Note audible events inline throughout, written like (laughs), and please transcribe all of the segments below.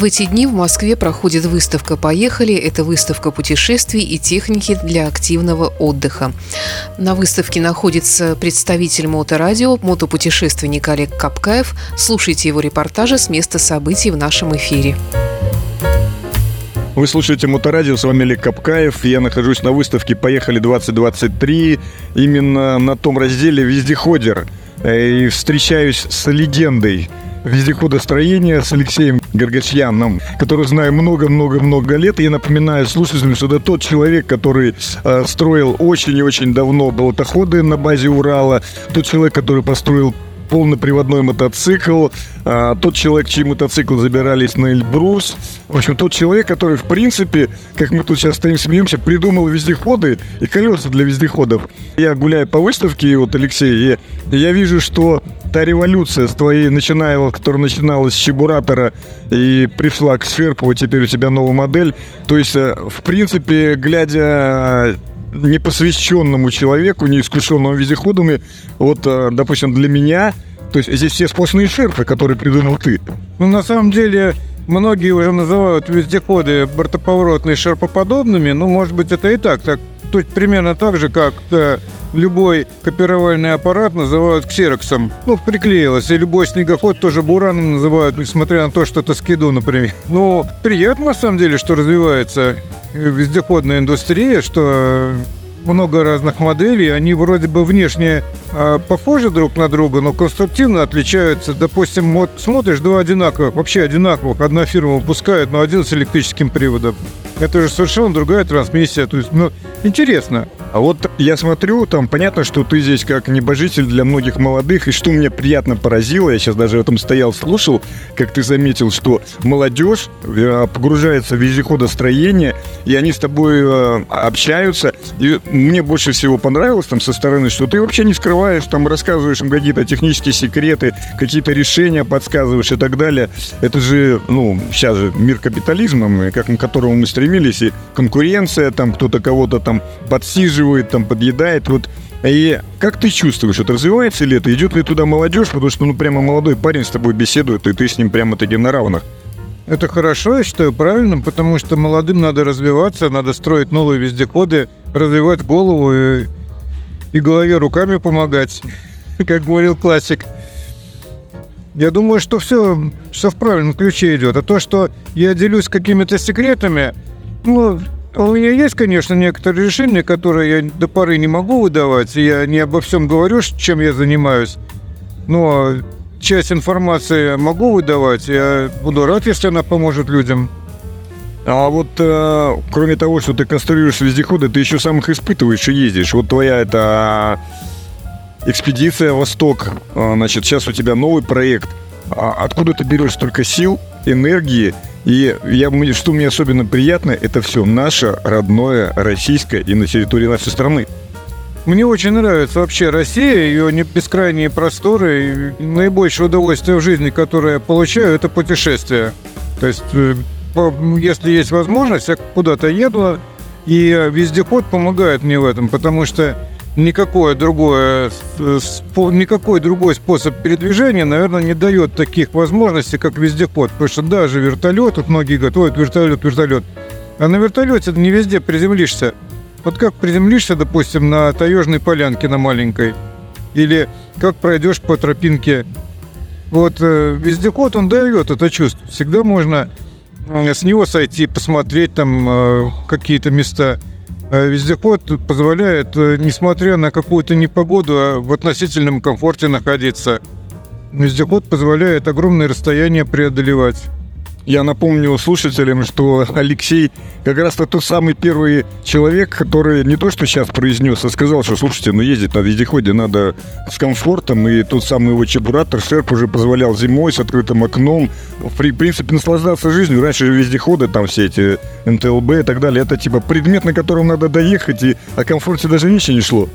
В эти дни в Москве проходит выставка «Поехали». Это выставка путешествий и техники для активного отдыха. На выставке находится представитель моторадио, мотопутешественник Олег Капкаев. Слушайте его репортажи с места событий в нашем эфире. Вы слушаете Моторадио, с вами Олег Капкаев. Я нахожусь на выставке «Поехали 2023», именно на том разделе «Вездеходер». Э, и встречаюсь с легендой вездеходостроения с Алексеем Горгачьяном, который знаю много-много-много лет. И я напоминаю слушателям, что это тот человек, который э, строил очень и очень давно болотоходы на базе Урала, тот человек, который построил полноприводной мотоцикл, а, тот человек, чьи мотоциклы забирались на Эльбрус. В общем, тот человек, который, в принципе, как мы тут сейчас стоим, смеемся, придумал вездеходы и колеса для вездеходов. Я гуляю по выставке, вот, Алексей, и я вижу, что та революция с твоей, начиная, которая начиналась с Чебуратора и пришла к вот теперь у тебя новая модель. То есть, э, в принципе, глядя непосвященному человеку, неискушенному вездеходами, вот, э, допустим, для меня, то есть здесь все сплошные шерпы, которые придумал ты. Ну, на самом деле, многие уже называют вездеходы бортоповоротные шерпоподобными, ну, может быть, это и так, так тут примерно так же, как любой копировальный аппарат называют ксероксом. Ну, приклеилось. И любой снегоход тоже бураном называют, несмотря на то, что это скиду, например. Ну, приятно, на самом деле, что развивается вездеходная индустрия, что много разных моделей, они вроде бы внешне э, похожи друг на друга, но конструктивно отличаются. Допустим, вот смотришь, два одинаковых, вообще одинаковых, одна фирма выпускает, но один с электрическим приводом. Это же совершенно другая трансмиссия. То есть, ну, интересно. А вот я смотрю, там понятно, что ты здесь как небожитель для многих молодых, и что мне приятно поразило, я сейчас даже в этом стоял, слушал, как ты заметил, что молодежь э, погружается в вездеходостроение, и они с тобой э, общаются, и мне больше всего понравилось там со стороны, что ты вообще не скрываешь, там рассказываешь им какие-то технические секреты, какие-то решения подсказываешь и так далее. Это же, ну, сейчас же мир капитализма, как к которому мы стремились, и конкуренция, там кто-то кого-то там подсиживает, там, подъедает. Вот. И как ты чувствуешь, это развивается ли это? Идет ли туда молодежь? Потому что, ну, прямо молодой парень с тобой беседует, и ты с ним прямо таки на равных. Это хорошо, я считаю правильным, потому что молодым надо развиваться, надо строить новые вездеходы, развивать голову и, и голове руками помогать, (laughs) как говорил классик. Я думаю, что все, все в правильном ключе идет. А то, что я делюсь какими-то секретами, ну, у меня есть, конечно, некоторые решения, которые я до поры не могу выдавать. Я не обо всем говорю, чем я занимаюсь. Но часть информации могу выдавать. Я буду рад, если она поможет людям. А вот э, кроме того, что ты конструируешь вездеходы, ты еще сам их испытываешь и ездишь. Вот твоя это экспедиция Восток. А, значит, сейчас у тебя новый проект. А откуда ты берешь столько сил, энергии и я, что мне особенно приятно, это все наше родное, российское и на территории нашей страны. Мне очень нравится вообще Россия, ее бескрайние просторы. И наибольшее удовольствие в жизни, которое я получаю, это путешествие. То есть, э, если есть возможность, я куда-то еду, и вездеход помогает мне в этом, потому что никакое другое, никакой другой способ передвижения, наверное, не дает таких возможностей, как вездеход. Потому что даже вертолет, вот многие говорят, ой, вертолет, вертолет. А на вертолете не везде приземлишься. Вот как приземлишься, допустим, на таежной полянке на маленькой, или как пройдешь по тропинке. Вот э, вездеход, он дает это чувство. Всегда можно э, с него сойти, посмотреть там э, какие-то места – Э, вездеход позволяет, э, несмотря на какую-то непогоду, а в относительном комфорте находиться. Вездеход позволяет огромное расстояние преодолевать. Я напомню слушателям, что Алексей как раз тот самый первый человек, который не то что сейчас произнес, а сказал, что слушайте, ну ездить на вездеходе надо с комфортом, и тот самый его чебуратор Шерп уже позволял зимой с открытым окном, в принципе, наслаждаться жизнью. Раньше же вездеходы, там все эти НТЛБ и так далее, это типа предмет, на котором надо доехать, и о комфорте даже ничего не шло.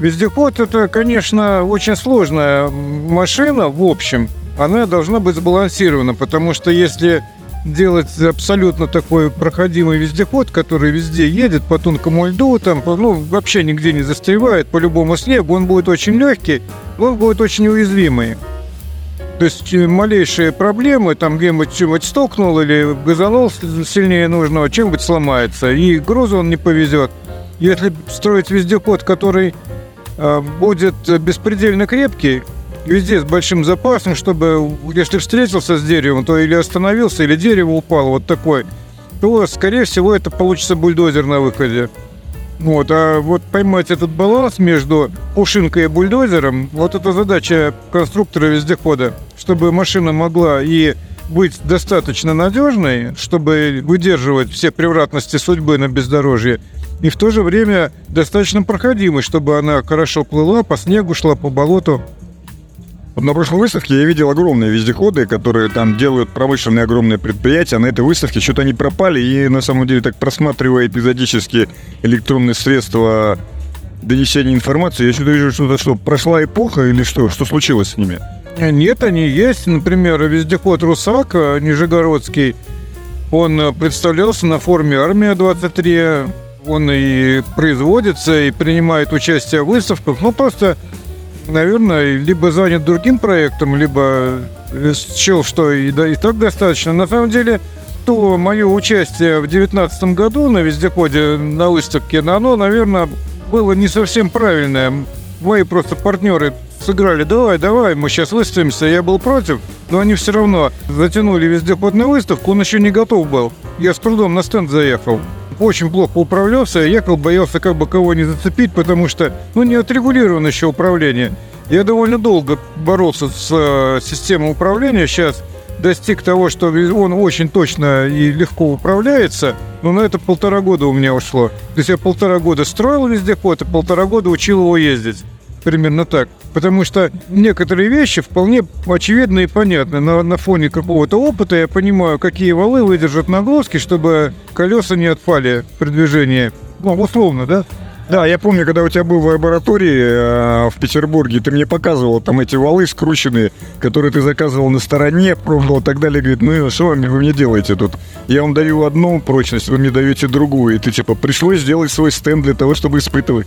Вездеход это, конечно, очень сложная машина в общем, она должна быть сбалансирована, потому что если делать абсолютно такой проходимый вездеход, который везде едет по тонкому льду, там, ну, вообще нигде не застревает, по любому снегу, он будет очень легкий, он будет очень уязвимый. То есть э, малейшие проблемы, там где-нибудь чем-нибудь столкнул или газанул сильнее нужного, чем-нибудь сломается, и грузу он не повезет. Если строить вездеход, который э, будет беспредельно крепкий, везде с большим запасом, чтобы, если встретился с деревом, то или остановился, или дерево упало, вот такой, то, скорее всего, это получится бульдозер на выходе. Вот, а вот поймать этот баланс между пушинкой и бульдозером, вот это задача конструктора вездехода, чтобы машина могла и быть достаточно надежной, чтобы выдерживать все превратности судьбы на бездорожье, и в то же время достаточно проходимой, чтобы она хорошо плыла, по снегу шла, по болоту. Вот на прошлой выставке я видел огромные вездеходы, которые там делают промышленные огромные предприятия. На этой выставке что-то они пропали, и на самом деле так просматривая эпизодически электронные средства донесения информации, я что-то вижу, что-то что, прошла эпоха или что? Что случилось с ними? Нет, они есть. Например, вездеход «Русак» Нижегородский, он представлялся на форуме «Армия-23». Он и производится, и принимает участие в выставках. Ну, просто наверное, либо занят другим проектом, либо счел, что и, да, и так достаточно. На самом деле, то мое участие в 2019 году на вездеходе на выставке, оно, наверное, было не совсем правильное. Мои просто партнеры сыграли, давай, давай, мы сейчас выставимся. Я был против, но они все равно затянули вездеход на выставку, он еще не готов был. Я с трудом на стенд заехал очень плохо управлялся, я ехал, боялся как бы кого не зацепить, потому что, ну, не отрегулировано еще управление. Я довольно долго боролся с э, системой управления, сейчас достиг того, что он очень точно и легко управляется, но на это полтора года у меня ушло. То есть я полтора года строил вездеход и полтора года учил его ездить. Примерно так. Потому что некоторые вещи вполне очевидны и понятны. На, на фоне какого-то опыта я понимаю, какие валы выдержат нагрузки, чтобы колеса не отпали при движении. Ну, условно, да? Да, я помню, когда у тебя был в лаборатории э, в Петербурге, ты мне показывал там эти валы скрученные, которые ты заказывал на стороне, пробовал и так далее. Говорит, ну что вы мне делаете тут? Я вам даю одну прочность, вы мне даете другую. И ты типа, пришлось сделать свой стенд для того, чтобы испытывать.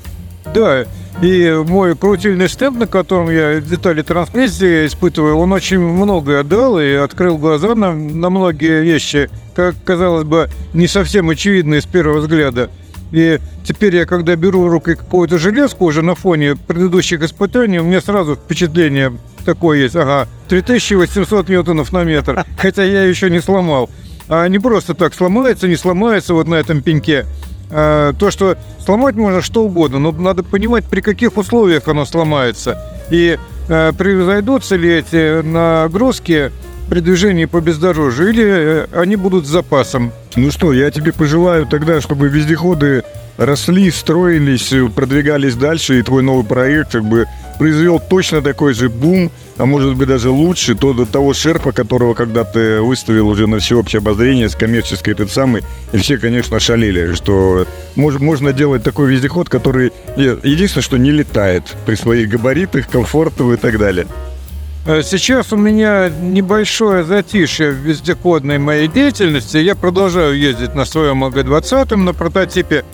Да, и мой крутильный стенд, на котором я детали трансмиссии испытываю, он очень многое отдал и открыл глаза на, на многие вещи, как казалось бы, не совсем очевидные с первого взгляда. И теперь я, когда беру рукой какую-то железку уже на фоне предыдущих испытаний, у меня сразу впечатление такое есть. Ага, 3800 ньютонов на метр, (laughs) хотя я еще не сломал. А не просто так сломается, не сломается вот на этом пеньке. А, то, что сломать можно что угодно, но надо понимать, при каких условиях оно сломается. И а, произойдутся ли эти нагрузки при движении по бездорожью, или э, они будут с запасом. Ну что, я тебе пожелаю тогда, чтобы вездеходы росли, строились, продвигались дальше, и твой новый проект как бы произвел точно такой же бум, а может быть даже лучше, то до того шерпа, которого когда ты выставил уже на всеобщее обозрение с коммерческой этот самый, и все, конечно, шалили, что мож, можно делать такой вездеход, который единственное, что не летает при своих габаритах, комфортов и так далее. Э, сейчас у меня небольшое затишье в вездеходной моей деятельности. Я продолжаю ездить на своем АГ-20 на прототипе.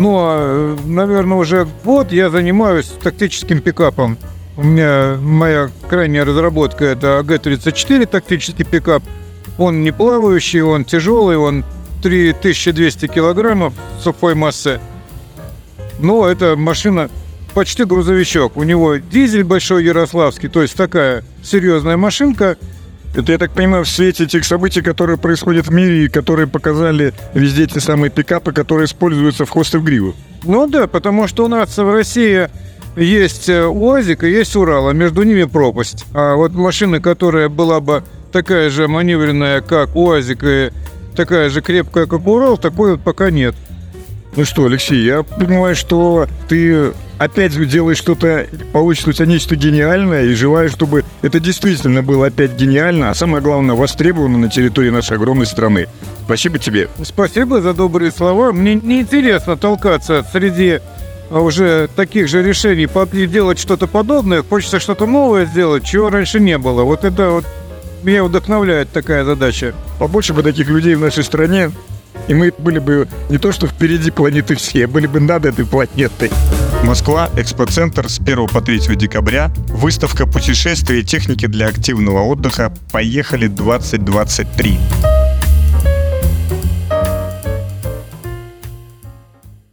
Но, наверное, уже год я занимаюсь тактическим пикапом. У меня моя крайняя разработка это АГ-34 тактический пикап. Он не плавающий, он тяжелый, он 3200 килограммов сухой массы. Но это машина почти грузовичок. У него дизель большой ярославский, то есть такая серьезная машинка. Это, я так понимаю, в свете тех событий, которые происходят в мире и которые показали везде те самые пикапы, которые используются в хвосты в гриву. Ну да, потому что у нас в России есть э, УАЗик и есть Урал, а между ними пропасть. А вот машина, которая была бы такая же маневренная, как УАЗик, и такая же крепкая, как Урал, такой вот пока нет. Ну что, Алексей, я понимаю, что ты опять делаешь что-то, получится у тебя нечто гениальное, и желаю, чтобы это действительно было опять гениально, а самое главное, востребовано на территории нашей огромной страны. Спасибо тебе. Спасибо за добрые слова. Мне неинтересно толкаться среди а, уже таких же решений, делать что-то подобное. Хочется что-то новое сделать, чего раньше не было. Вот это вот меня вдохновляет такая задача. Побольше бы таких людей в нашей стране, и мы были бы не то что впереди планеты все, были бы над этой планетой. Москва, Экспоцентр с 1 по 3 декабря. Выставка путешествий и техники для активного отдыха «Поехали 2023».